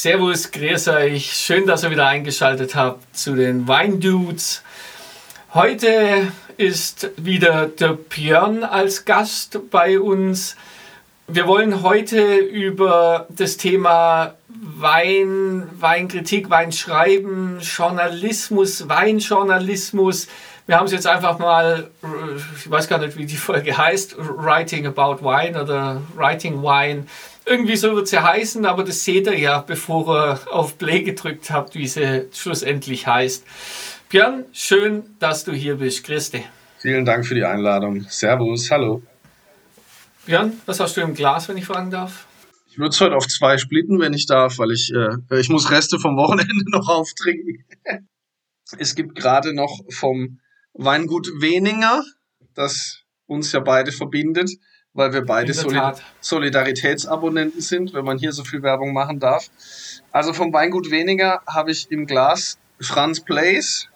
Servus, grüß euch. Schön, dass ihr wieder eingeschaltet habt zu den Weindudes. Heute ist wieder der Björn als Gast bei uns. Wir wollen heute über das Thema Wein, Weinkritik, Weinschreiben, Journalismus, Weinjournalismus. Wir haben es jetzt einfach mal, ich weiß gar nicht, wie die Folge heißt, Writing About Wine oder Writing Wine irgendwie so wird sie heißen, aber das seht ihr ja, bevor ihr auf Play gedrückt habt, wie sie schlussendlich heißt. Björn, schön, dass du hier bist. Christi. Vielen Dank für die Einladung. Servus, hallo. Björn, was hast du im Glas, wenn ich fragen darf? Ich würde es heute auf zwei splitten, wenn ich darf, weil ich, äh, ich muss Reste vom Wochenende noch auftrinken. es gibt gerade noch vom Weingut Weninger, das uns ja beide verbindet, weil wir beide Solid Solidaritätsabonnenten sind, wenn man hier so viel Werbung machen darf. Also vom Weingut weniger habe ich im Glas Franz Place.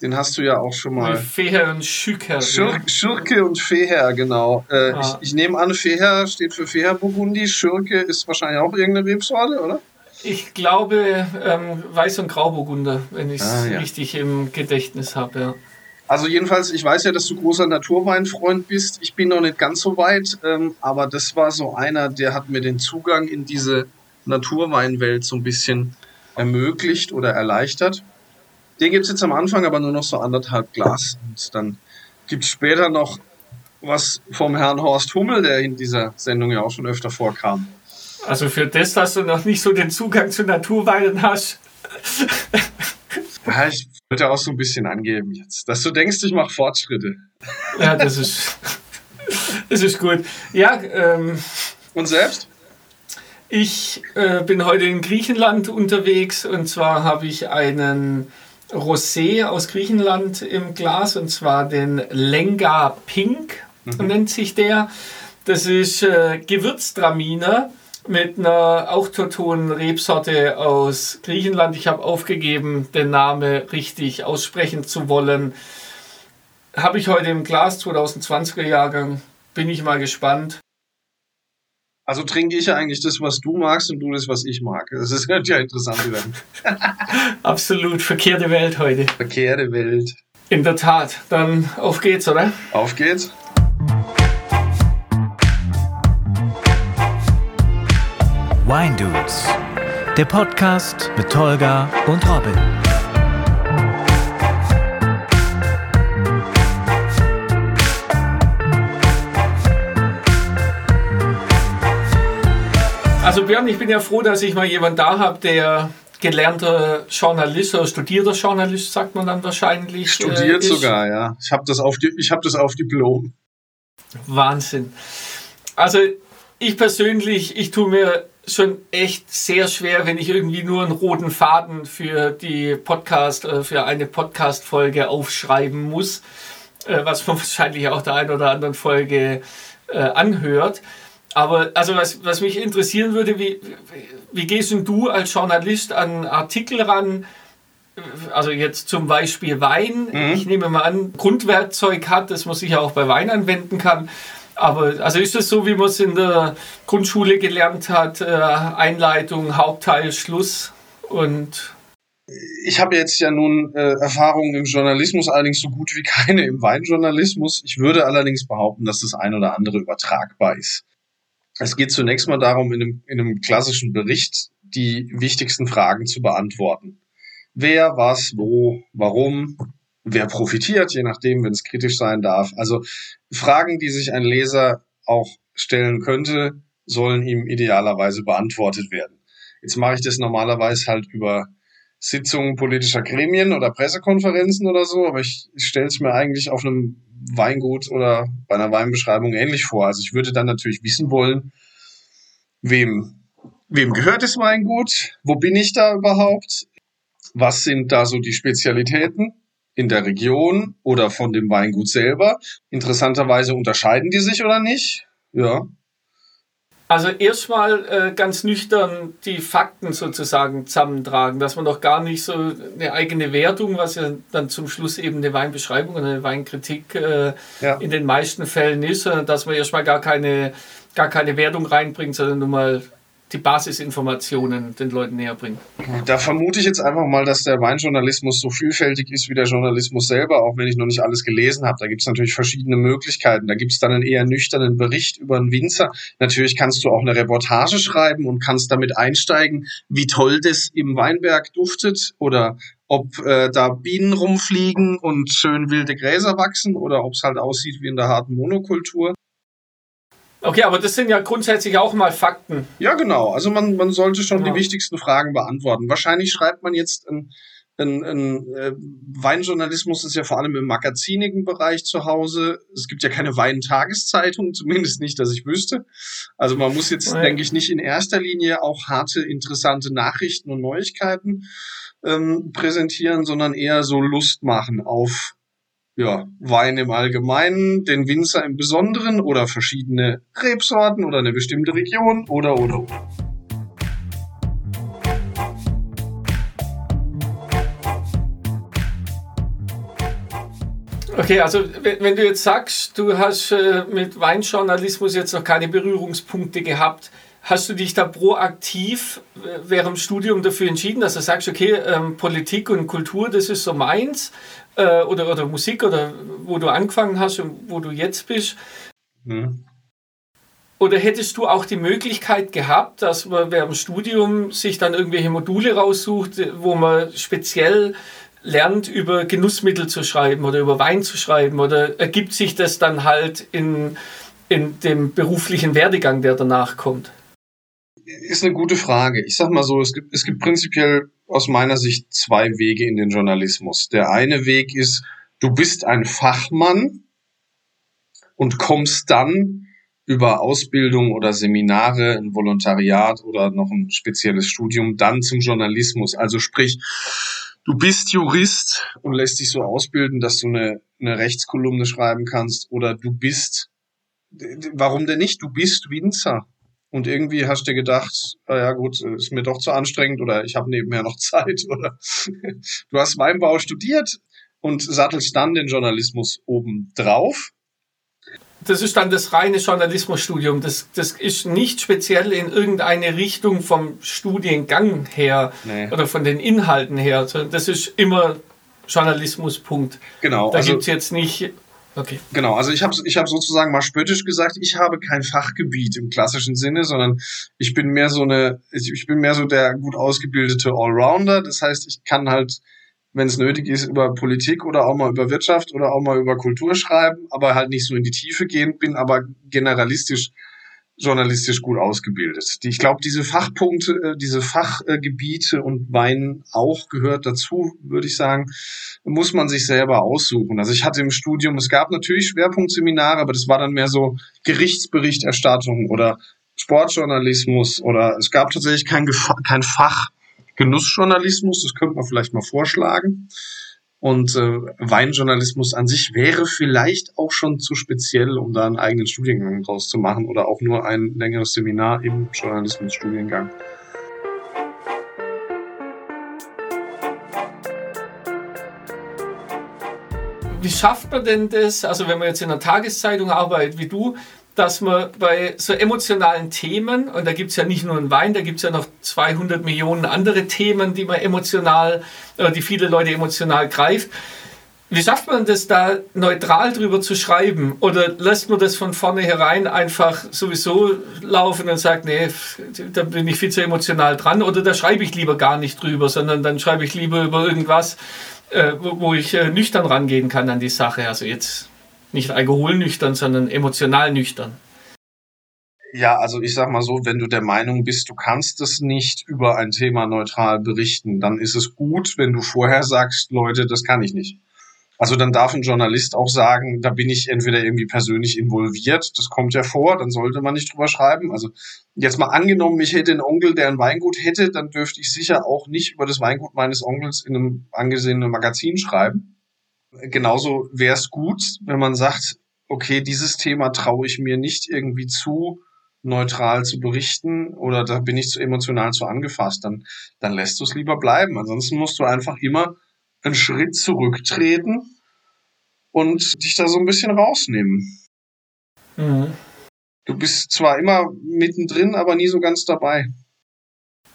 Den hast du ja auch schon mal. Feher und Schücker. Schür Schürke und Feher, genau. Äh, ah. ich, ich, nehme an, Feher steht für Feher Burgundi. Schürke ist wahrscheinlich auch irgendeine Rebsorte, oder? Ich glaube ähm, Weiß- und Grauburgunder, wenn ich es ah, ja. richtig im Gedächtnis habe, ja. Also jedenfalls, ich weiß ja, dass du großer Naturweinfreund bist. Ich bin noch nicht ganz so weit, ähm, aber das war so einer, der hat mir den Zugang in diese Naturweinwelt so ein bisschen ermöglicht oder erleichtert. Den gibt es jetzt am Anfang aber nur noch so anderthalb Glas. Und dann gibt es später noch was vom Herrn Horst Hummel, der in dieser Sendung ja auch schon öfter vorkam. Also für das, dass du noch nicht so den Zugang zu Naturweinen hast. Ja, ich wollte auch so ein bisschen angeben jetzt, dass du denkst, ich mache Fortschritte. Ja, das ist, das ist gut. Ja, ähm, Und selbst? Ich äh, bin heute in Griechenland unterwegs und zwar habe ich einen Rosé aus Griechenland im Glas und zwar den Lenga Pink mhm. nennt sich der. Das ist äh, Gewürztraminer mit einer autochthonen Rebsorte aus Griechenland. Ich habe aufgegeben, den Namen richtig aussprechen zu wollen. Habe ich heute im Glas 2020er Jahrgang. Bin ich mal gespannt. Also trinke ich ja eigentlich das, was du magst und du das, was ich mag. Das ist ja interessant werden. Absolut, verkehrte Welt heute. Verkehrte Welt. In der Tat. Dann auf geht's, oder? Auf geht's. Wine Dudes, der Podcast mit Tolga und Robin. Also Björn, ich bin ja froh, dass ich mal jemanden da habe, der gelernter Journalist oder studierter Journalist, sagt man dann wahrscheinlich. Studiert äh, sogar, ja. Ich habe das, auf hab das auf Diplom. Wahnsinn. Also ich persönlich, ich tue mir schon echt sehr schwer, wenn ich irgendwie nur einen roten Faden für die Podcast, äh, für eine Podcast-Folge aufschreiben muss, äh, was man wahrscheinlich auch der einen oder anderen Folge äh, anhört. Aber also was, was mich interessieren würde, wie, wie gehst du als Journalist an Artikel ran? Also jetzt zum Beispiel Wein. Mhm. Ich nehme mal an, Grundwerkzeug hat, das man sicher auch bei Wein anwenden kann. Aber also ist es so, wie man es in der Grundschule gelernt hat, äh, Einleitung, Hauptteil, Schluss und ich habe jetzt ja nun äh, Erfahrungen im Journalismus, allerdings so gut wie keine im Weinjournalismus. Ich würde allerdings behaupten, dass das ein oder andere übertragbar ist. Es geht zunächst mal darum, in einem, in einem klassischen Bericht die wichtigsten Fragen zu beantworten. Wer, was, wo, warum, wer profitiert, je nachdem, wenn es kritisch sein darf. Also Fragen, die sich ein Leser auch stellen könnte, sollen ihm idealerweise beantwortet werden. Jetzt mache ich das normalerweise halt über Sitzungen politischer Gremien oder Pressekonferenzen oder so, aber ich, ich stelle es mir eigentlich auf einem Weingut oder bei einer Weinbeschreibung ähnlich vor. Also ich würde dann natürlich wissen wollen, wem, wem gehört das Weingut? Wo bin ich da überhaupt? Was sind da so die Spezialitäten? In der Region oder von dem Weingut selber. Interessanterweise unterscheiden die sich oder nicht? Ja. Also erstmal äh, ganz nüchtern die Fakten sozusagen zusammentragen, dass man doch gar nicht so eine eigene Wertung, was ja dann zum Schluss eben eine Weinbeschreibung oder eine Weinkritik äh, ja. in den meisten Fällen ist, sondern dass man erstmal gar keine, gar keine Wertung reinbringt, sondern nur mal die Basisinformationen den Leuten näher bringen. Da vermute ich jetzt einfach mal, dass der Weinjournalismus so vielfältig ist wie der Journalismus selber, auch wenn ich noch nicht alles gelesen habe. Da gibt es natürlich verschiedene Möglichkeiten. Da gibt es dann einen eher nüchternen Bericht über einen Winzer. Natürlich kannst du auch eine Reportage schreiben und kannst damit einsteigen, wie toll das im Weinberg duftet oder ob äh, da Bienen rumfliegen und schön wilde Gräser wachsen oder ob es halt aussieht wie in der harten Monokultur. Okay, aber das sind ja grundsätzlich auch mal Fakten. Ja, genau. Also man, man sollte schon genau. die wichtigsten Fragen beantworten. Wahrscheinlich schreibt man jetzt ein, ein, ein äh, Weinjournalismus ist ja vor allem im magazinigen Bereich zu Hause. Es gibt ja keine Weintageszeitung, zumindest nicht, dass ich wüsste. Also man muss jetzt, ja. denke ich, nicht in erster Linie auch harte, interessante Nachrichten und Neuigkeiten ähm, präsentieren, sondern eher so Lust machen auf ja, Wein im Allgemeinen, den Winzer im Besonderen oder verschiedene Rebsorten oder eine bestimmte Region oder oder oder. Okay, also wenn du jetzt sagst, du hast äh, mit Weinjournalismus jetzt noch keine Berührungspunkte gehabt, hast du dich da proaktiv äh, während dem Studium dafür entschieden, dass du sagst, okay, ähm, Politik und Kultur, das ist so meins, äh, oder, oder Musik oder wo du angefangen hast und wo du jetzt bist? Mhm. Oder hättest du auch die Möglichkeit gehabt, dass man während dem Studium sich dann irgendwelche Module raussucht, wo man speziell lernt, über Genussmittel zu schreiben oder über Wein zu schreiben? Oder ergibt sich das dann halt in, in dem beruflichen Werdegang, der danach kommt? Ist eine gute Frage. Ich sag mal so, es gibt, es gibt prinzipiell aus meiner Sicht zwei Wege in den Journalismus. Der eine Weg ist, du bist ein Fachmann und kommst dann über Ausbildung oder Seminare, ein Volontariat oder noch ein spezielles Studium dann zum Journalismus. Also sprich, du bist Jurist und lässt dich so ausbilden, dass du eine, eine Rechtskolumne schreiben kannst oder du bist, warum denn nicht? Du bist Winzer und irgendwie hast du gedacht, naja gut, ist mir doch zu anstrengend oder ich habe nebenher noch Zeit oder du hast Weinbau studiert und sattelst dann den Journalismus oben drauf. Das ist dann das reine Journalismusstudium. Das, das ist nicht speziell in irgendeine Richtung vom Studiengang her nee. oder von den Inhalten her, das ist immer Journalismus, Punkt. Genau. Da also, gibt es jetzt nicht Okay. Genau, also ich habe ich hab sozusagen mal spöttisch gesagt, ich habe kein Fachgebiet im klassischen Sinne, sondern ich bin mehr so eine, ich bin mehr so der gut ausgebildete Allrounder. Das heißt, ich kann halt, wenn es nötig ist, über Politik oder auch mal über Wirtschaft oder auch mal über Kultur schreiben, aber halt nicht so in die Tiefe gehen, bin aber generalistisch journalistisch gut ausgebildet. Ich glaube, diese Fachpunkte, äh, diese Fachgebiete und Wein auch gehört dazu, würde ich sagen, muss man sich selber aussuchen. Also ich hatte im Studium, es gab natürlich Schwerpunktseminare, aber das war dann mehr so Gerichtsberichterstattung oder Sportjournalismus oder es gab tatsächlich kein, kein Fach Genussjournalismus, das könnte man vielleicht mal vorschlagen. Und äh, Weinjournalismus an sich wäre vielleicht auch schon zu speziell, um da einen eigenen Studiengang draus zu machen oder auch nur ein längeres Seminar im Journalismusstudiengang. Wie schafft man denn das, also wenn man jetzt in einer Tageszeitung arbeitet wie du, dass man bei so emotionalen Themen, und da gibt es ja nicht nur einen Wein, da gibt es ja noch 200 Millionen andere Themen, die man emotional, die viele Leute emotional greift. Wie schafft man das da neutral drüber zu schreiben? Oder lässt man das von vornherein einfach sowieso laufen und sagt, nee, da bin ich viel zu emotional dran? Oder da schreibe ich lieber gar nicht drüber, sondern dann schreibe ich lieber über irgendwas, äh, wo, wo, ich äh, nüchtern rangehen kann an die Sache. Also jetzt nicht alkoholnüchtern, sondern emotional nüchtern. Ja, also ich sag mal so, wenn du der Meinung bist, du kannst es nicht über ein Thema neutral berichten, dann ist es gut, wenn du vorher sagst, Leute, das kann ich nicht. Also dann darf ein Journalist auch sagen, da bin ich entweder irgendwie persönlich involviert, das kommt ja vor, dann sollte man nicht drüber schreiben. Also jetzt mal angenommen, ich hätte einen Onkel, der ein Weingut hätte, dann dürfte ich sicher auch nicht über das Weingut meines Onkels in einem angesehenen Magazin schreiben genauso wäre es gut, wenn man sagt, okay, dieses Thema traue ich mir nicht irgendwie zu neutral zu berichten oder da bin ich zu emotional zu angefasst, dann, dann lässt du es lieber bleiben. Ansonsten musst du einfach immer einen Schritt zurücktreten und dich da so ein bisschen rausnehmen. Mhm. Du bist zwar immer mittendrin, aber nie so ganz dabei.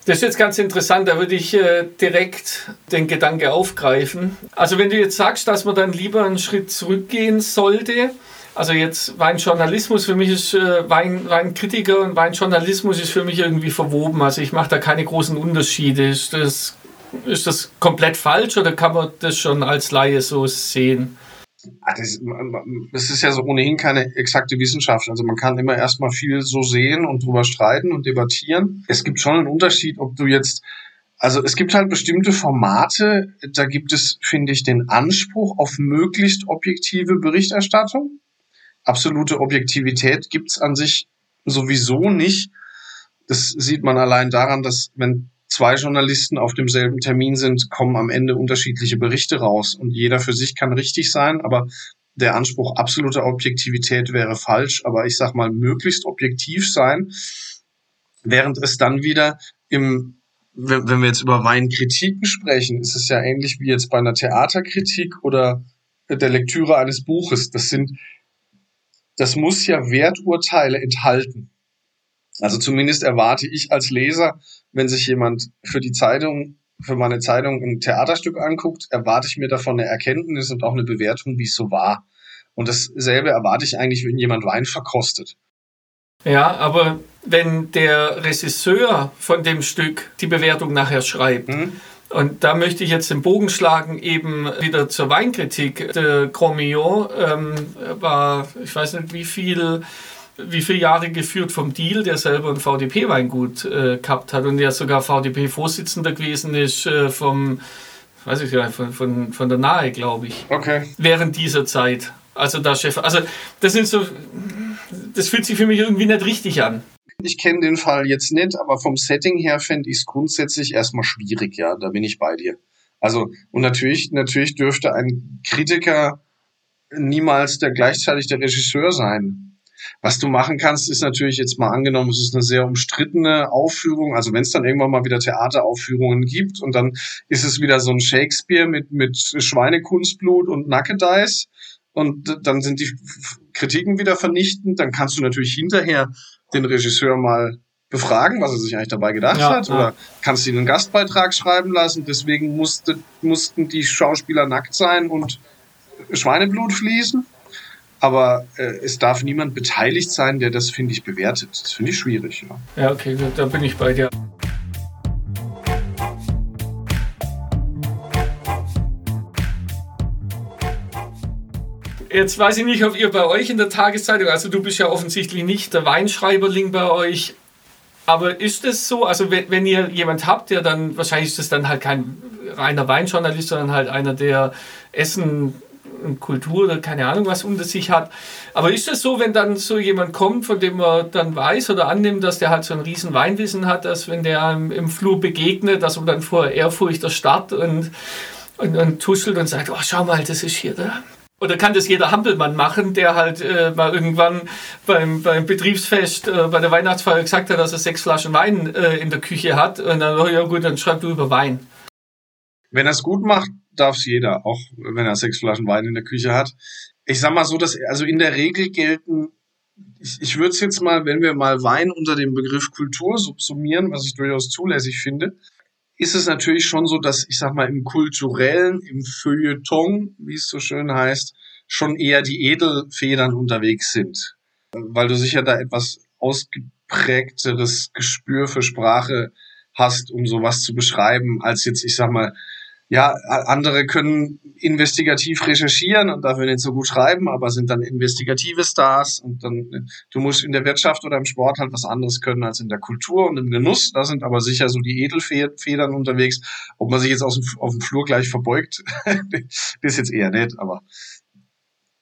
Das ist jetzt ganz interessant, da würde ich äh, direkt den Gedanke aufgreifen. Also wenn du jetzt sagst, dass man dann lieber einen Schritt zurückgehen sollte, also jetzt Weinjournalismus für mich ist äh, Wein, Weinkritiker und Weinjournalismus ist für mich irgendwie verwoben. Also ich mache da keine großen Unterschiede. Ist das, ist das komplett falsch oder kann man das schon als Laie so sehen? Das, das, ist ja so ohnehin keine exakte Wissenschaft. Also man kann immer erstmal viel so sehen und drüber streiten und debattieren. Es gibt schon einen Unterschied, ob du jetzt, also es gibt halt bestimmte Formate, da gibt es, finde ich, den Anspruch auf möglichst objektive Berichterstattung. Absolute Objektivität gibt's an sich sowieso nicht. Das sieht man allein daran, dass wenn zwei Journalisten auf demselben Termin sind, kommen am Ende unterschiedliche Berichte raus und jeder für sich kann richtig sein, aber der Anspruch absoluter Objektivität wäre falsch, aber ich sag mal möglichst objektiv sein, während es dann wieder im wenn, wenn wir jetzt über Weinkritiken sprechen, ist es ja ähnlich wie jetzt bei einer Theaterkritik oder der Lektüre eines Buches. Das sind, das muss ja Werturteile enthalten. Also zumindest erwarte ich als Leser, wenn sich jemand für die Zeitung, für meine Zeitung ein Theaterstück anguckt, erwarte ich mir davon eine Erkenntnis und auch eine Bewertung, wie es so war. Und dasselbe erwarte ich eigentlich, wenn jemand Wein verkostet. Ja, aber wenn der Regisseur von dem Stück die Bewertung nachher schreibt, mhm. Und da möchte ich jetzt den Bogen schlagen, eben wieder zur Weinkritik. Der Grand Millon ähm, war, ich weiß nicht wie viel wie viele Jahre geführt vom Deal, der selber ein VDP-Weingut äh, gehabt hat und der sogar VDP-Vorsitzender gewesen ist äh, vom, weiß ich gar von, von, von der Nahe, glaube ich. Okay. Während dieser Zeit. Also da Chef, also das sind so, das fühlt sich für mich irgendwie nicht richtig an. Ich kenne den Fall jetzt nicht, aber vom Setting her fände ich es grundsätzlich erstmal schwierig, ja, da bin ich bei dir. Also, und natürlich, natürlich dürfte ein Kritiker niemals der gleichzeitig der Regisseur sein. Was du machen kannst, ist natürlich jetzt mal angenommen, es ist eine sehr umstrittene Aufführung. Also wenn es dann irgendwann mal wieder Theateraufführungen gibt und dann ist es wieder so ein Shakespeare mit, mit Schweinekunstblut und Nackedeis und dann sind die Kritiken wieder vernichtend, dann kannst du natürlich hinterher den Regisseur mal befragen, was er sich eigentlich dabei gedacht ja, hat, ja. oder kannst ihn einen Gastbeitrag schreiben lassen. Deswegen musste, mussten die Schauspieler nackt sein und Schweineblut fließen. Aber äh, es darf niemand beteiligt sein, der das, finde ich, bewertet. Das finde ich schwierig. Ja, ja okay, da bin ich bei dir. Jetzt weiß ich nicht, ob ihr bei euch in der Tageszeitung, also du bist ja offensichtlich nicht der Weinschreiberling bei euch, aber ist es so, also wenn, wenn ihr jemand habt, der dann, wahrscheinlich ist das dann halt kein reiner Weinjournalist, sondern halt einer, der Essen Kultur oder keine Ahnung was unter sich hat. Aber ist es so, wenn dann so jemand kommt, von dem man dann weiß oder annimmt, dass der halt so ein riesen Weinwissen hat, dass wenn der im, im Flur begegnet, dass man dann vor Ehrfurcht erstarrt und, und, und tuschelt und sagt, oh schau mal, das ist hier der, oder kann das jeder Hampelmann machen, der halt äh, mal irgendwann beim, beim Betriebsfest, äh, bei der Weihnachtsfeier gesagt hat, dass er sechs Flaschen Wein äh, in der Küche hat. Und dann, oh ja gut, dann schreib du über Wein. Wenn er es gut macht, darf es jeder, auch wenn er sechs Flaschen Wein in der Küche hat. Ich sag mal so, dass also in der Regel gelten, ich, ich würde es jetzt mal, wenn wir mal Wein unter dem Begriff Kultur subsumieren, was ich durchaus zulässig finde, ist es natürlich schon so, dass ich sag mal im kulturellen, im Feuilleton, wie es so schön heißt, schon eher die Edelfedern unterwegs sind, weil du sicher da etwas ausgeprägteres Gespür für Sprache hast, um sowas zu beschreiben, als jetzt, ich sag mal, ja, andere können investigativ recherchieren und dafür nicht so gut schreiben, aber sind dann investigative Stars und dann, du musst in der Wirtschaft oder im Sport halt was anderes können als in der Kultur und im Genuss. Da sind aber sicher so die Edelfedern unterwegs. Ob man sich jetzt aus dem, auf dem Flur gleich verbeugt, das ist jetzt eher nett, aber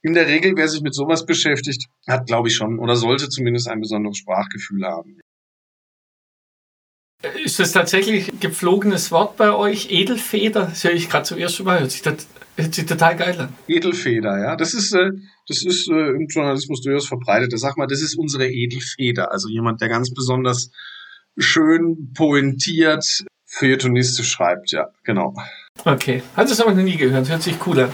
in der Regel, wer sich mit sowas beschäftigt, hat, glaube ich, schon oder sollte zumindest ein besonderes Sprachgefühl haben. Ist das tatsächlich ein gepflogenes Wort bei euch? Edelfeder? Das höre ich gerade zum ersten Mal. Hört sich, das, hört sich total geil an. Edelfeder, ja. Das ist, äh, das ist äh, im Journalismus durchaus verbreitet. Sag mal, das ist unsere Edelfeder. Also jemand, der ganz besonders schön pointiert feuilletonistisch schreibt, ja, genau. Okay. Hat das aber noch nie gehört. Hört sich cool an.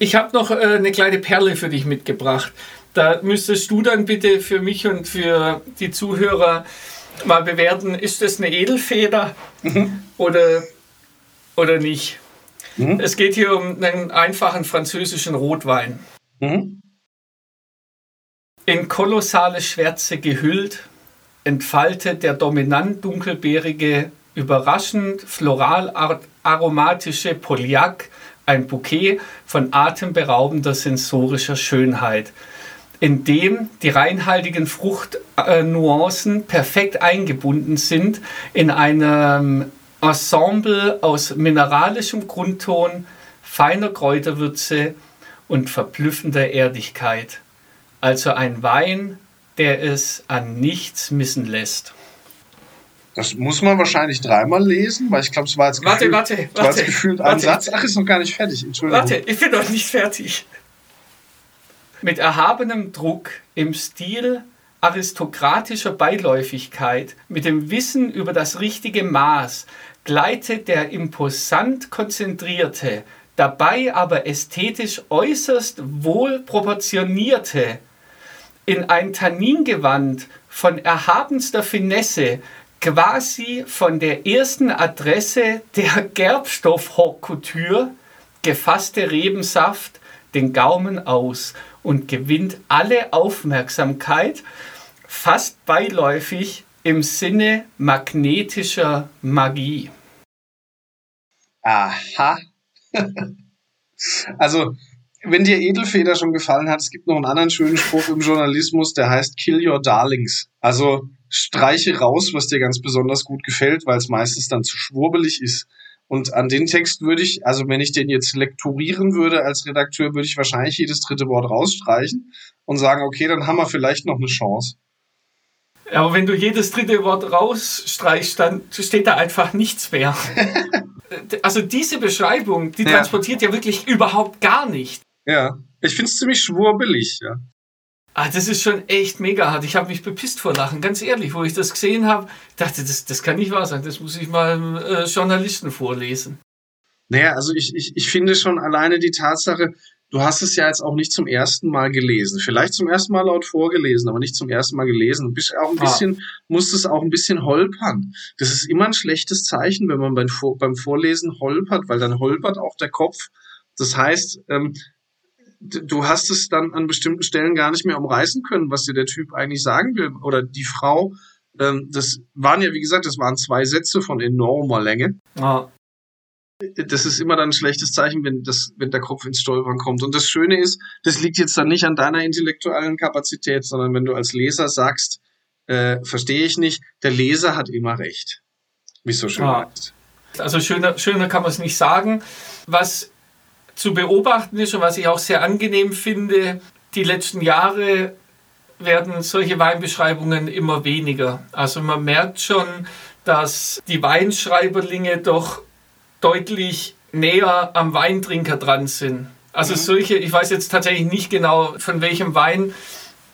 Ich habe noch äh, eine kleine Perle für dich mitgebracht. Da müsstest du dann bitte für mich und für die Zuhörer mal bewerten, ist das eine Edelfeder mhm. oder, oder nicht. Mhm. Es geht hier um einen einfachen französischen Rotwein. Mhm. In kolossale Schwärze gehüllt, entfaltet der dominant dunkelbeerige, überraschend floral aromatische Poliak ein Bouquet von atemberaubender sensorischer Schönheit, in dem die reinhaltigen Fruchtnuancen perfekt eingebunden sind in einem Ensemble aus mineralischem Grundton, feiner Kräuterwürze und verblüffender Erdigkeit. Also ein Wein, der es an nichts missen lässt. Das muss man wahrscheinlich dreimal lesen, weil ich glaube, es war jetzt warte, gefühlt, warte, warte, war jetzt gefühlt ein Satz. Ach, ist noch gar nicht fertig. Entschuldigung. Warte, ich bin noch nicht fertig. Mit erhabenem Druck im Stil aristokratischer Beiläufigkeit, mit dem Wissen über das richtige Maß, gleitet der imposant konzentrierte, dabei aber ästhetisch äußerst wohl proportionierte, in ein Tanningewand von erhabenster Finesse quasi von der ersten Adresse der Gerbstoff-Haute gefasste Rebensaft den Gaumen aus und gewinnt alle Aufmerksamkeit, fast beiläufig im Sinne magnetischer Magie. Aha. also, wenn dir Edelfeder schon gefallen hat, es gibt noch einen anderen schönen Spruch im Journalismus, der heißt Kill Your Darlings. Also streiche raus, was dir ganz besonders gut gefällt, weil es meistens dann zu schwurbelig ist. Und an den Text würde ich, also wenn ich den jetzt lektorieren würde als Redakteur, würde ich wahrscheinlich jedes dritte Wort rausstreichen und sagen, okay, dann haben wir vielleicht noch eine Chance. Aber wenn du jedes dritte Wort rausstreichst, dann steht da einfach nichts mehr. also diese Beschreibung, die ja. transportiert ja wirklich überhaupt gar nicht. Ja, ich finde es ziemlich schwurbelig, ja. Ah, das ist schon echt mega hart. Ich habe mich bepisst vor Lachen, ganz ehrlich. Wo ich das gesehen habe, dachte, das, das kann nicht wahr sein. Das muss ich mal äh, Journalisten vorlesen. Naja, also ich, ich, ich finde schon alleine die Tatsache, du hast es ja jetzt auch nicht zum ersten Mal gelesen. Vielleicht zum ersten Mal laut vorgelesen, aber nicht zum ersten Mal gelesen. Du bist auch ein ah. bisschen, ah. musst es auch ein bisschen holpern. Das ist immer ein schlechtes Zeichen, wenn man beim, beim Vorlesen holpert, weil dann holpert auch der Kopf. Das heißt, ähm, du hast es dann an bestimmten Stellen gar nicht mehr umreißen können, was dir der Typ eigentlich sagen will oder die Frau. Ähm, das waren ja, wie gesagt, das waren zwei Sätze von enormer Länge. Ah. Das ist immer dann ein schlechtes Zeichen, wenn, das, wenn der Kopf ins Stolpern kommt. Und das Schöne ist, das liegt jetzt dann nicht an deiner intellektuellen Kapazität, sondern wenn du als Leser sagst, äh, verstehe ich nicht, der Leser hat immer recht. Wie es so schön ah. heißt. Also schöner, schöner kann man es nicht sagen. Was zu beobachten ist und was ich auch sehr angenehm finde, die letzten Jahre werden solche Weinbeschreibungen immer weniger. Also man merkt schon, dass die Weinschreiberlinge doch deutlich näher am Weintrinker dran sind. Also mhm. solche, ich weiß jetzt tatsächlich nicht genau, von welchem Wein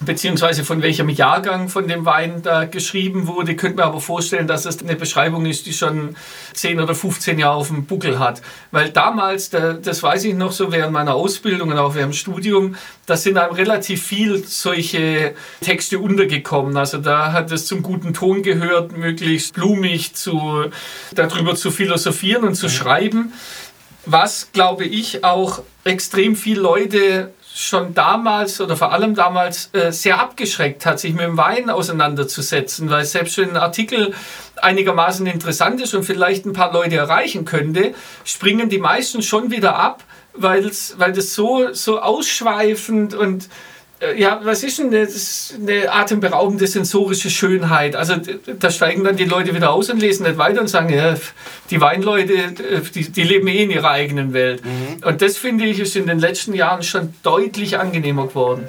beziehungsweise von welchem Jahrgang von dem Wein da geschrieben wurde. Könnte mir aber vorstellen, dass es eine Beschreibung ist, die schon 10 oder 15 Jahre auf dem Buckel hat. Weil damals, das weiß ich noch so während meiner Ausbildung und auch während dem Studium, da sind einem relativ viel solche Texte untergekommen. Also da hat es zum guten Ton gehört, möglichst blumig zu, darüber zu philosophieren und zu mhm. schreiben. Was, glaube ich, auch extrem viele Leute schon damals oder vor allem damals äh, sehr abgeschreckt hat, sich mit dem Wein auseinanderzusetzen, weil selbst wenn ein Artikel einigermaßen interessant ist und vielleicht ein paar Leute erreichen könnte, springen die meisten schon wieder ab, weil das so, so ausschweifend und ja, was ist denn das? Eine atemberaubende sensorische Schönheit. Also da steigen dann die Leute wieder aus und lesen nicht weiter und sagen, ja, die Weinleute, äh, die, die leben eh in ihrer eigenen Welt. Mhm. Und das finde ich ist in den letzten Jahren schon deutlich angenehmer geworden.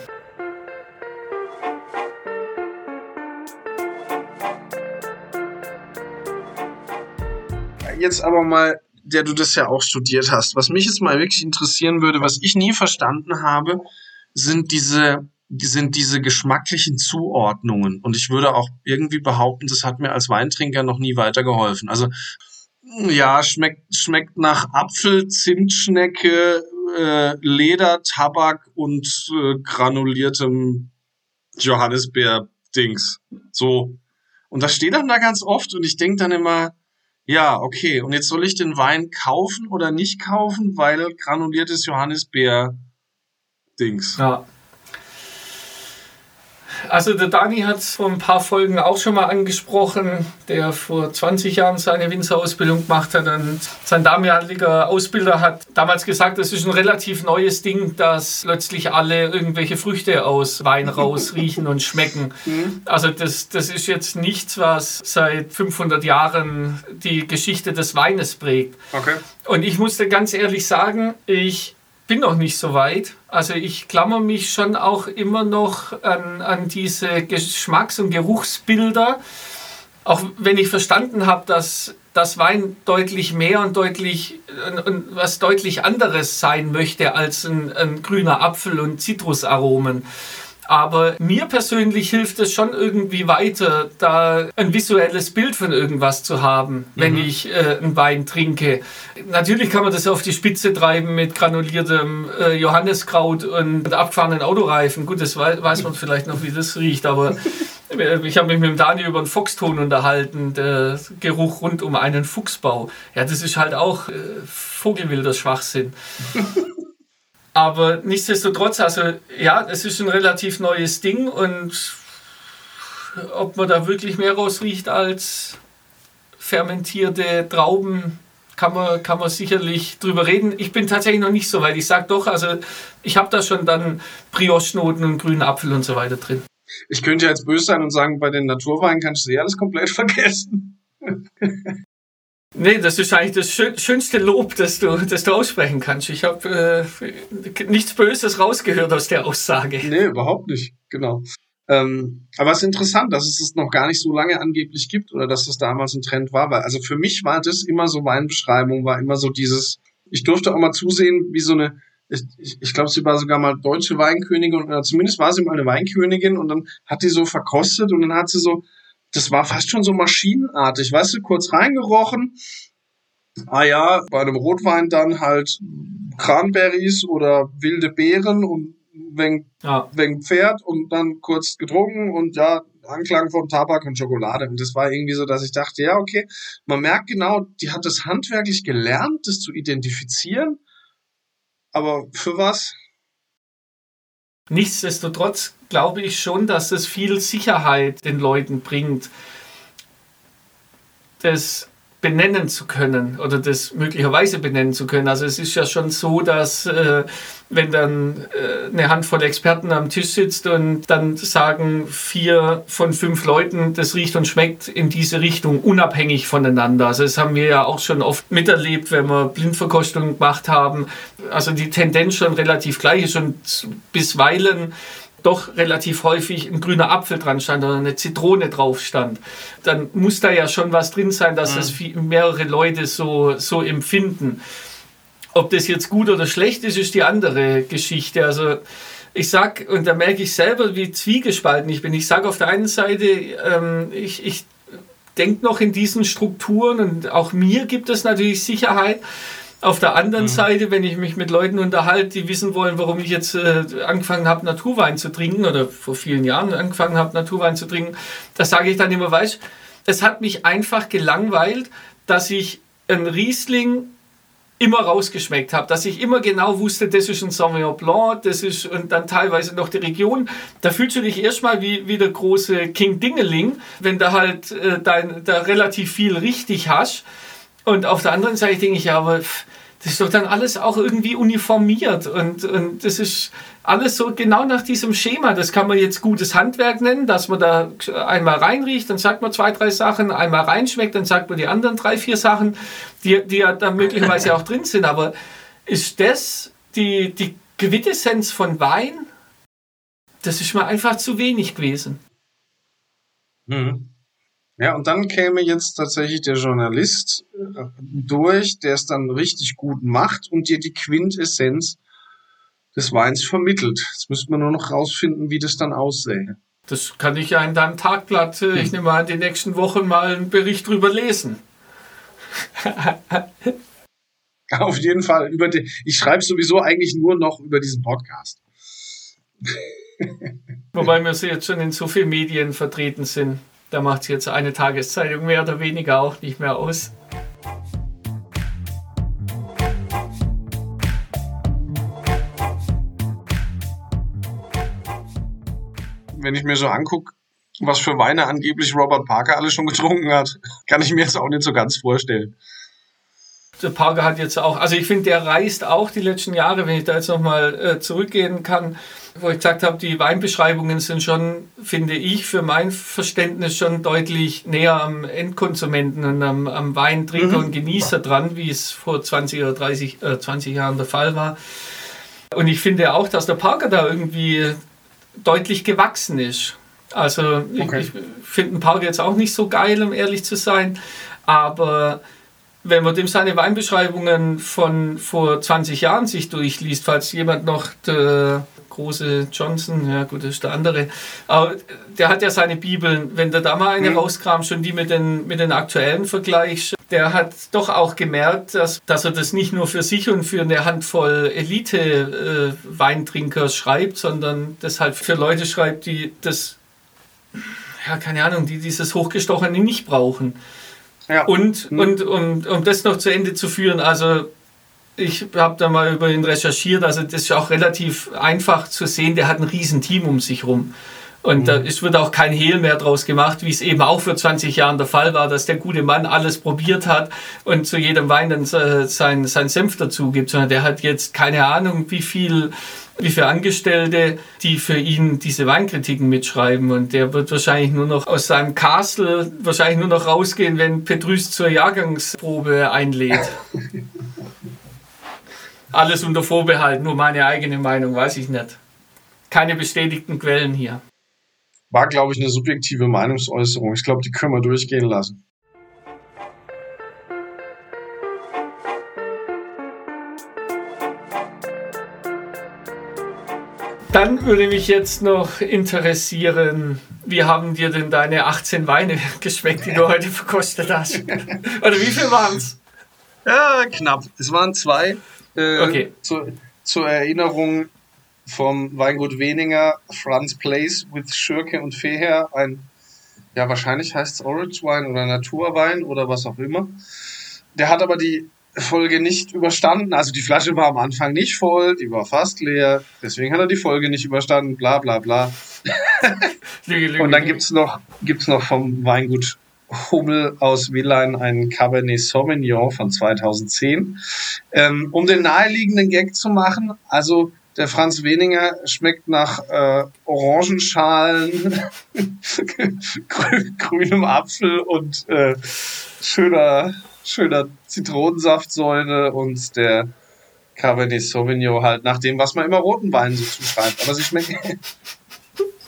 Jetzt aber mal, der du das ja auch studiert hast, was mich jetzt mal wirklich interessieren würde, was ich nie verstanden habe, sind diese, sind diese geschmacklichen Zuordnungen. Und ich würde auch irgendwie behaupten, das hat mir als Weintrinker noch nie weitergeholfen. Also, ja, schmeckt, schmeckt nach Apfel, Zimtschnecke, äh, Leder, Tabak und äh, granuliertem Johannisbeer-Dings. So. Und das steht dann da ganz oft und ich denke dann immer, ja, okay, und jetzt soll ich den Wein kaufen oder nicht kaufen, weil granuliertes Johannisbeer Dings. Ja. Also der Dani hat es vor ein paar Folgen auch schon mal angesprochen, der vor 20 Jahren seine Winzerausbildung gemacht hat und sein damaliger Ausbilder hat damals gesagt, das ist ein relativ neues Ding, dass plötzlich alle irgendwelche Früchte aus Wein rausriechen und schmecken. Mhm. Also das, das ist jetzt nichts, was seit 500 Jahren die Geschichte des Weines prägt. Okay. Und ich musste ganz ehrlich sagen, ich bin noch nicht so weit. Also ich klammer mich schon auch immer noch an, an diese Geschmacks- und Geruchsbilder. Auch wenn ich verstanden habe, dass das Wein deutlich mehr und deutlich und was deutlich anderes sein möchte als ein, ein grüner Apfel und Zitrusaromen. Aber mir persönlich hilft es schon irgendwie weiter, da ein visuelles Bild von irgendwas zu haben, wenn mhm. ich äh, einen Wein trinke. Natürlich kann man das auf die Spitze treiben mit granuliertem äh, Johanneskraut und abgefahrenen Autoreifen. Gut, das weiß, weiß man vielleicht noch, wie das riecht, aber ich habe mich mit dem Daniel über einen Foxton unterhalten, der Geruch rund um einen Fuchsbau. Ja, das ist halt auch äh, vogelwilder Schwachsinn. Aber nichtsdestotrotz, also ja, es ist ein relativ neues Ding und ob man da wirklich mehr rausriecht als fermentierte Trauben, kann man, kann man sicherlich drüber reden. Ich bin tatsächlich noch nicht so weit. Ich sage doch, also ich habe da schon dann Brioche-Noten und grünen Apfel und so weiter drin. Ich könnte jetzt böse sein und sagen, bei den Naturweinen kannst du eh alles komplett vergessen. Nee, das ist eigentlich das schönste Lob, das du, das du aussprechen kannst. Ich habe äh, nichts Böses rausgehört aus der Aussage. Nee, überhaupt nicht. Genau. Ähm, aber es ist interessant, dass es es noch gar nicht so lange angeblich gibt oder dass es damals ein Trend war. Weil, also für mich war das immer so, Weinbeschreibung war immer so dieses, ich durfte auch mal zusehen, wie so eine, ich, ich, ich glaube, sie war sogar mal deutsche Weinkönigin oder zumindest war sie mal eine Weinkönigin und dann hat die so verkostet und dann hat sie so, das war fast schon so maschinenartig, weißt du, kurz reingerochen. Ah ja, bei einem Rotwein dann halt Cranberries oder wilde Beeren und wegen, ja. wegen Pferd und dann kurz getrunken und ja, Anklang von Tabak und Schokolade. Und das war irgendwie so, dass ich dachte, ja, okay, man merkt genau, die hat das handwerklich gelernt, das zu identifizieren. Aber für was? Nichtsdestotrotz glaube ich schon, dass es viel Sicherheit den Leuten bringt, das benennen zu können oder das möglicherweise benennen zu können. Also es ist ja schon so, dass äh, wenn dann äh, eine Handvoll Experten am Tisch sitzt und dann sagen vier von fünf Leuten, das riecht und schmeckt in diese Richtung unabhängig voneinander. Also das haben wir ja auch schon oft miterlebt, wenn wir Blindverkostungen gemacht haben. Also die Tendenz schon relativ gleich ist und bisweilen doch relativ häufig ein grüner Apfel dran stand oder eine Zitrone drauf stand, dann muss da ja schon was drin sein, dass mhm. das mehrere Leute so, so empfinden. Ob das jetzt gut oder schlecht ist, ist die andere Geschichte. Also ich sag, und da merke ich selber, wie zwiegespalten ich bin. Ich sage auf der einen Seite, ähm, ich, ich denke noch in diesen Strukturen und auch mir gibt es natürlich Sicherheit. Auf der anderen mhm. Seite, wenn ich mich mit Leuten unterhalte, die wissen wollen, warum ich jetzt äh, angefangen habe, Naturwein zu trinken oder vor vielen Jahren angefangen habe, Naturwein zu trinken, da sage ich dann immer, weißt es hat mich einfach gelangweilt, dass ich ein Riesling immer rausgeschmeckt habe, dass ich immer genau wusste, das ist ein Sauvignon Blanc, das ist und dann teilweise noch die Region. Da fühlst du dich erstmal wie, wie der große King Dingeling, wenn du halt äh, dein, da relativ viel richtig hast. Und auf der anderen Seite denke ich, ja, aber das ist doch dann alles auch irgendwie uniformiert und, und das ist alles so genau nach diesem Schema. Das kann man jetzt gutes Handwerk nennen, dass man da einmal reinriecht, dann sagt man zwei, drei Sachen, einmal reinschmeckt, dann sagt man die anderen drei, vier Sachen, die, die ja dann möglicherweise auch drin sind. Aber ist das die, die Quintessenz von Wein? Das ist mir einfach zu wenig gewesen. Mhm. Ja, und dann käme jetzt tatsächlich der Journalist äh, durch, der es dann richtig gut macht und dir die Quintessenz des Weins vermittelt. Jetzt müsste man nur noch rausfinden, wie das dann aussähe. Das kann ich ja in deinem Tagblatt, äh, ich hm. nehme an, die nächsten Wochen mal einen Bericht drüber lesen. Auf jeden Fall. Über die, ich schreibe sowieso eigentlich nur noch über diesen Podcast. Wobei wir jetzt schon in so vielen Medien vertreten sind. Da macht es jetzt eine Tageszeitung mehr oder weniger auch nicht mehr aus. Wenn ich mir so angucke, was für Weine angeblich Robert Parker alles schon getrunken hat, kann ich mir jetzt auch nicht so ganz vorstellen. Der Parker hat jetzt auch, also ich finde, der reist auch die letzten Jahre, wenn ich da jetzt nochmal äh, zurückgehen kann, wo ich gesagt habe, die Weinbeschreibungen sind schon, finde ich, für mein Verständnis schon deutlich näher am Endkonsumenten und am, am Weintrinker mhm. und Genießer dran, wie es vor 20 oder 30, äh, 20 Jahren der Fall war. Und ich finde auch, dass der Parker da irgendwie deutlich gewachsen ist. Also okay. ich, ich finde den Parker jetzt auch nicht so geil, um ehrlich zu sein, aber wenn man dem seine Weinbeschreibungen von vor 20 Jahren sich durchliest, falls jemand noch der große Johnson, ja gut, das ist der andere, aber der hat ja seine Bibeln, wenn der da mal eine mhm. rauskram, schon die mit den, mit den aktuellen Vergleich, der hat doch auch gemerkt, dass, dass er das nicht nur für sich und für eine Handvoll Elite-Weintrinker äh, schreibt, sondern das halt für Leute schreibt, die das, ja, keine Ahnung, die dieses Hochgestochene nicht brauchen. Ja. Und, mhm. und um, um das noch zu Ende zu führen, also ich habe da mal über ihn recherchiert, also das ist auch relativ einfach zu sehen, der hat ein Riesenteam um sich rum. Und mhm. da ist, wird auch kein Hehl mehr draus gemacht, wie es eben auch vor 20 Jahren der Fall war, dass der gute Mann alles probiert hat und zu jedem Wein dann sein, sein Senf dazu gibt, sondern der hat jetzt keine Ahnung, wie viel wie viele Angestellte, die für ihn diese Weinkritiken mitschreiben. Und der wird wahrscheinlich nur noch aus seinem Castle wahrscheinlich nur noch rausgehen, wenn Petrus zur Jahrgangsprobe einlädt. Alles unter Vorbehalt, nur meine eigene Meinung, weiß ich nicht. Keine bestätigten Quellen hier. War, glaube ich, eine subjektive Meinungsäußerung. Ich glaube, die können wir durchgehen lassen. Dann würde mich jetzt noch interessieren, wie haben dir denn deine 18 Weine geschmeckt, die du heute verkostet hast? Oder wie viel waren es? Ja, knapp. Es waren zwei. Äh, okay. Zu, zur Erinnerung vom Weingut Weninger, Franz Place with Schürke und Feher. Ein, ja, wahrscheinlich heißt es Orange Wein oder Naturwein oder was auch immer. Der hat aber die Folge nicht überstanden. Also die Flasche war am Anfang nicht voll, die war fast leer. Deswegen hat er die Folge nicht überstanden, bla bla bla. und dann gibt's noch, gibt's noch vom Weingut Hummel aus Willein einen Cabernet Sauvignon von 2010. Ähm, um den naheliegenden Gag zu machen, also der Franz Weninger schmeckt nach äh, Orangenschalen, grünem Apfel und äh, schöner schöner Zitronensaftsäure und der Cabernet Sauvignon halt nach dem, was man immer roten Weinen so zuschreibt. Aber sie schmecken,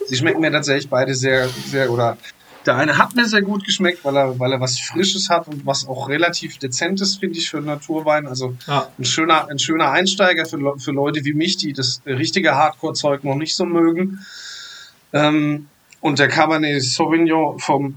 sie schmecken mir tatsächlich beide sehr, sehr, oder der eine hat mir sehr gut geschmeckt, weil er, weil er was Frisches hat und was auch relativ Dezentes, finde ich, für Naturwein. Also ja. ein, schöner, ein schöner Einsteiger für, für Leute wie mich, die das richtige Hardcore-Zeug noch nicht so mögen. Ähm, und der Cabernet Sauvignon vom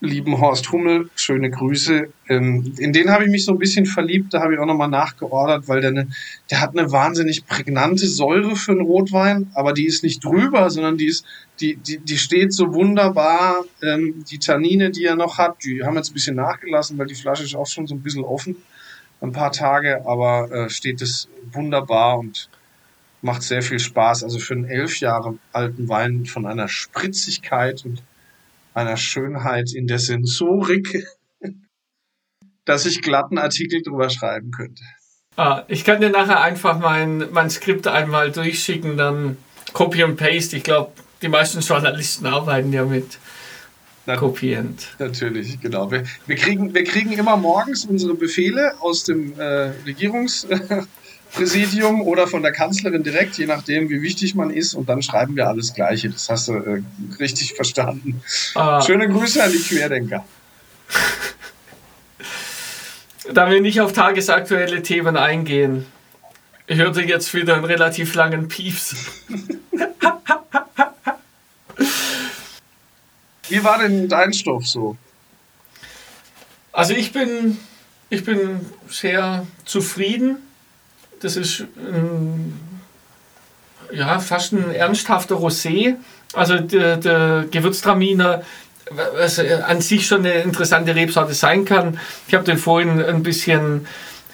lieben Horst Hummel, schöne Grüße. Ähm, in den habe ich mich so ein bisschen verliebt, da habe ich auch nochmal nachgeordert, weil der, ne, der hat eine wahnsinnig prägnante Säure für einen Rotwein, aber die ist nicht drüber, sondern die ist, die, die, die steht so wunderbar. Ähm, die Tannine, die er noch hat, die haben jetzt ein bisschen nachgelassen, weil die Flasche ist auch schon so ein bisschen offen, ein paar Tage, aber äh, steht es wunderbar und macht sehr viel Spaß. Also für einen elf Jahre alten Wein von einer Spritzigkeit und einer Schönheit in der Sensorik, dass ich glatten Artikel drüber schreiben könnte. Ah, ich kann dir nachher einfach mein, mein Skript einmal durchschicken, dann Copy und Paste. Ich glaube, die meisten Journalisten arbeiten ja mit kopierend. Natürlich, genau. Wir, wir, kriegen, wir kriegen immer morgens unsere Befehle aus dem äh, Regierungs. Präsidium oder von der Kanzlerin direkt, je nachdem, wie wichtig man ist. Und dann schreiben wir alles Gleiche. Das hast du äh, richtig verstanden. Ah. Schöne Grüße an die Querdenker. Da wir nicht auf tagesaktuelle Themen eingehen, ich hörte jetzt wieder einen relativ langen Pieps. Wie war denn dein Stoff so? Also ich bin, ich bin sehr zufrieden das ist ein, ja, fast ein ernsthafter Rosé. Also der, der Gewürztraminer was an sich schon eine interessante Rebsorte sein kann. Ich habe den vorhin ein bisschen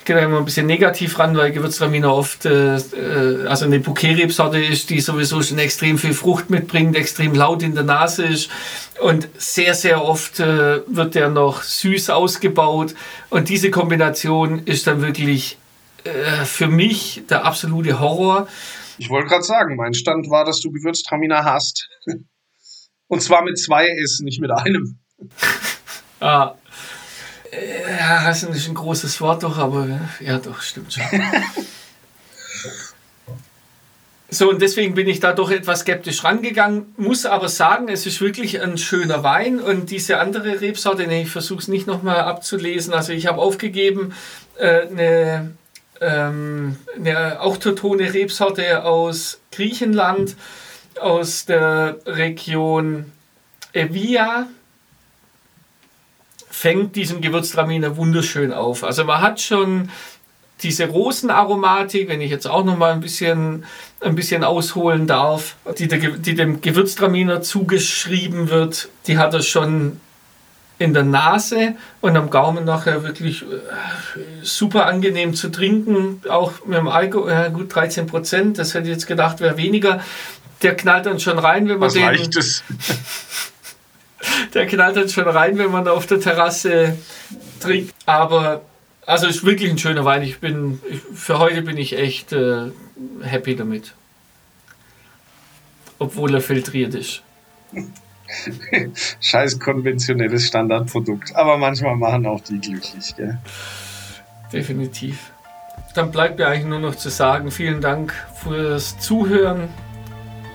gehe immer ein bisschen negativ ran, weil Gewürztraminer oft äh, äh also eine Bouquet-Rebsorte ist, die sowieso schon extrem viel Frucht mitbringt, extrem laut in der Nase ist und sehr, sehr oft äh, wird der noch süß ausgebaut und diese Kombination ist dann wirklich äh, für mich der absolute Horror. Ich wollte gerade sagen, mein Stand war, dass du Gewürztraminer hast. Und zwar mit zwei S, nicht mit einem. ah, ja, hassen ist ein großes Wort doch, aber ja, doch, stimmt schon. So, und deswegen bin ich da doch etwas skeptisch rangegangen, muss aber sagen, es ist wirklich ein schöner Wein und diese andere Rebsorte, nee, ich versuche es nicht nochmal abzulesen, also ich habe aufgegeben, äh, eine, ähm, eine autotone Rebsorte aus Griechenland, aus der Region Evia, fängt diesen Gewürztraminer wunderschön auf. Also man hat schon diese Rosenaromatik, wenn ich jetzt auch noch mal ein bisschen, ein bisschen ausholen darf, die, der, die dem Gewürztraminer zugeschrieben wird, die hat er schon in der Nase und am Gaumen nachher wirklich äh, super angenehm zu trinken. Auch mit dem Alkohol, ja, gut 13 Prozent, das hätte ich jetzt gedacht, wäre weniger. Der knallt dann schon rein, wenn man Was den. Leichtes. der knallt dann schon rein, wenn man auf der Terrasse trinkt. Aber also ist wirklich ein schöner Wein. Ich bin für heute bin ich echt äh, happy damit. Obwohl er filtriert ist. Scheiß konventionelles Standardprodukt. Aber manchmal machen auch die glücklich, gell? Definitiv. Dann bleibt mir eigentlich nur noch zu sagen, vielen Dank fürs Zuhören.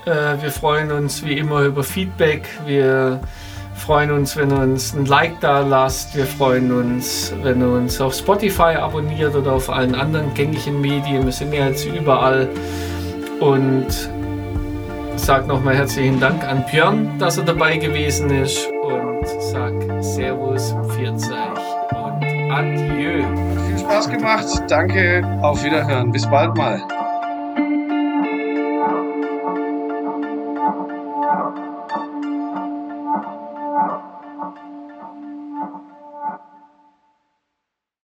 Äh, wir freuen uns wie immer über Feedback. Wir freuen uns, wenn ihr uns ein Like da lasst. Wir freuen uns, wenn ihr uns auf Spotify abonniert oder auf allen anderen gängigen Medien. Wir sind ja jetzt überall. Und sag nochmal herzlichen Dank an Björn, dass er dabei gewesen ist. Und sag Servus, Vierzeich und Adieu. Viel Spaß gemacht. Danke. Auf Wiederhören. Bis bald mal.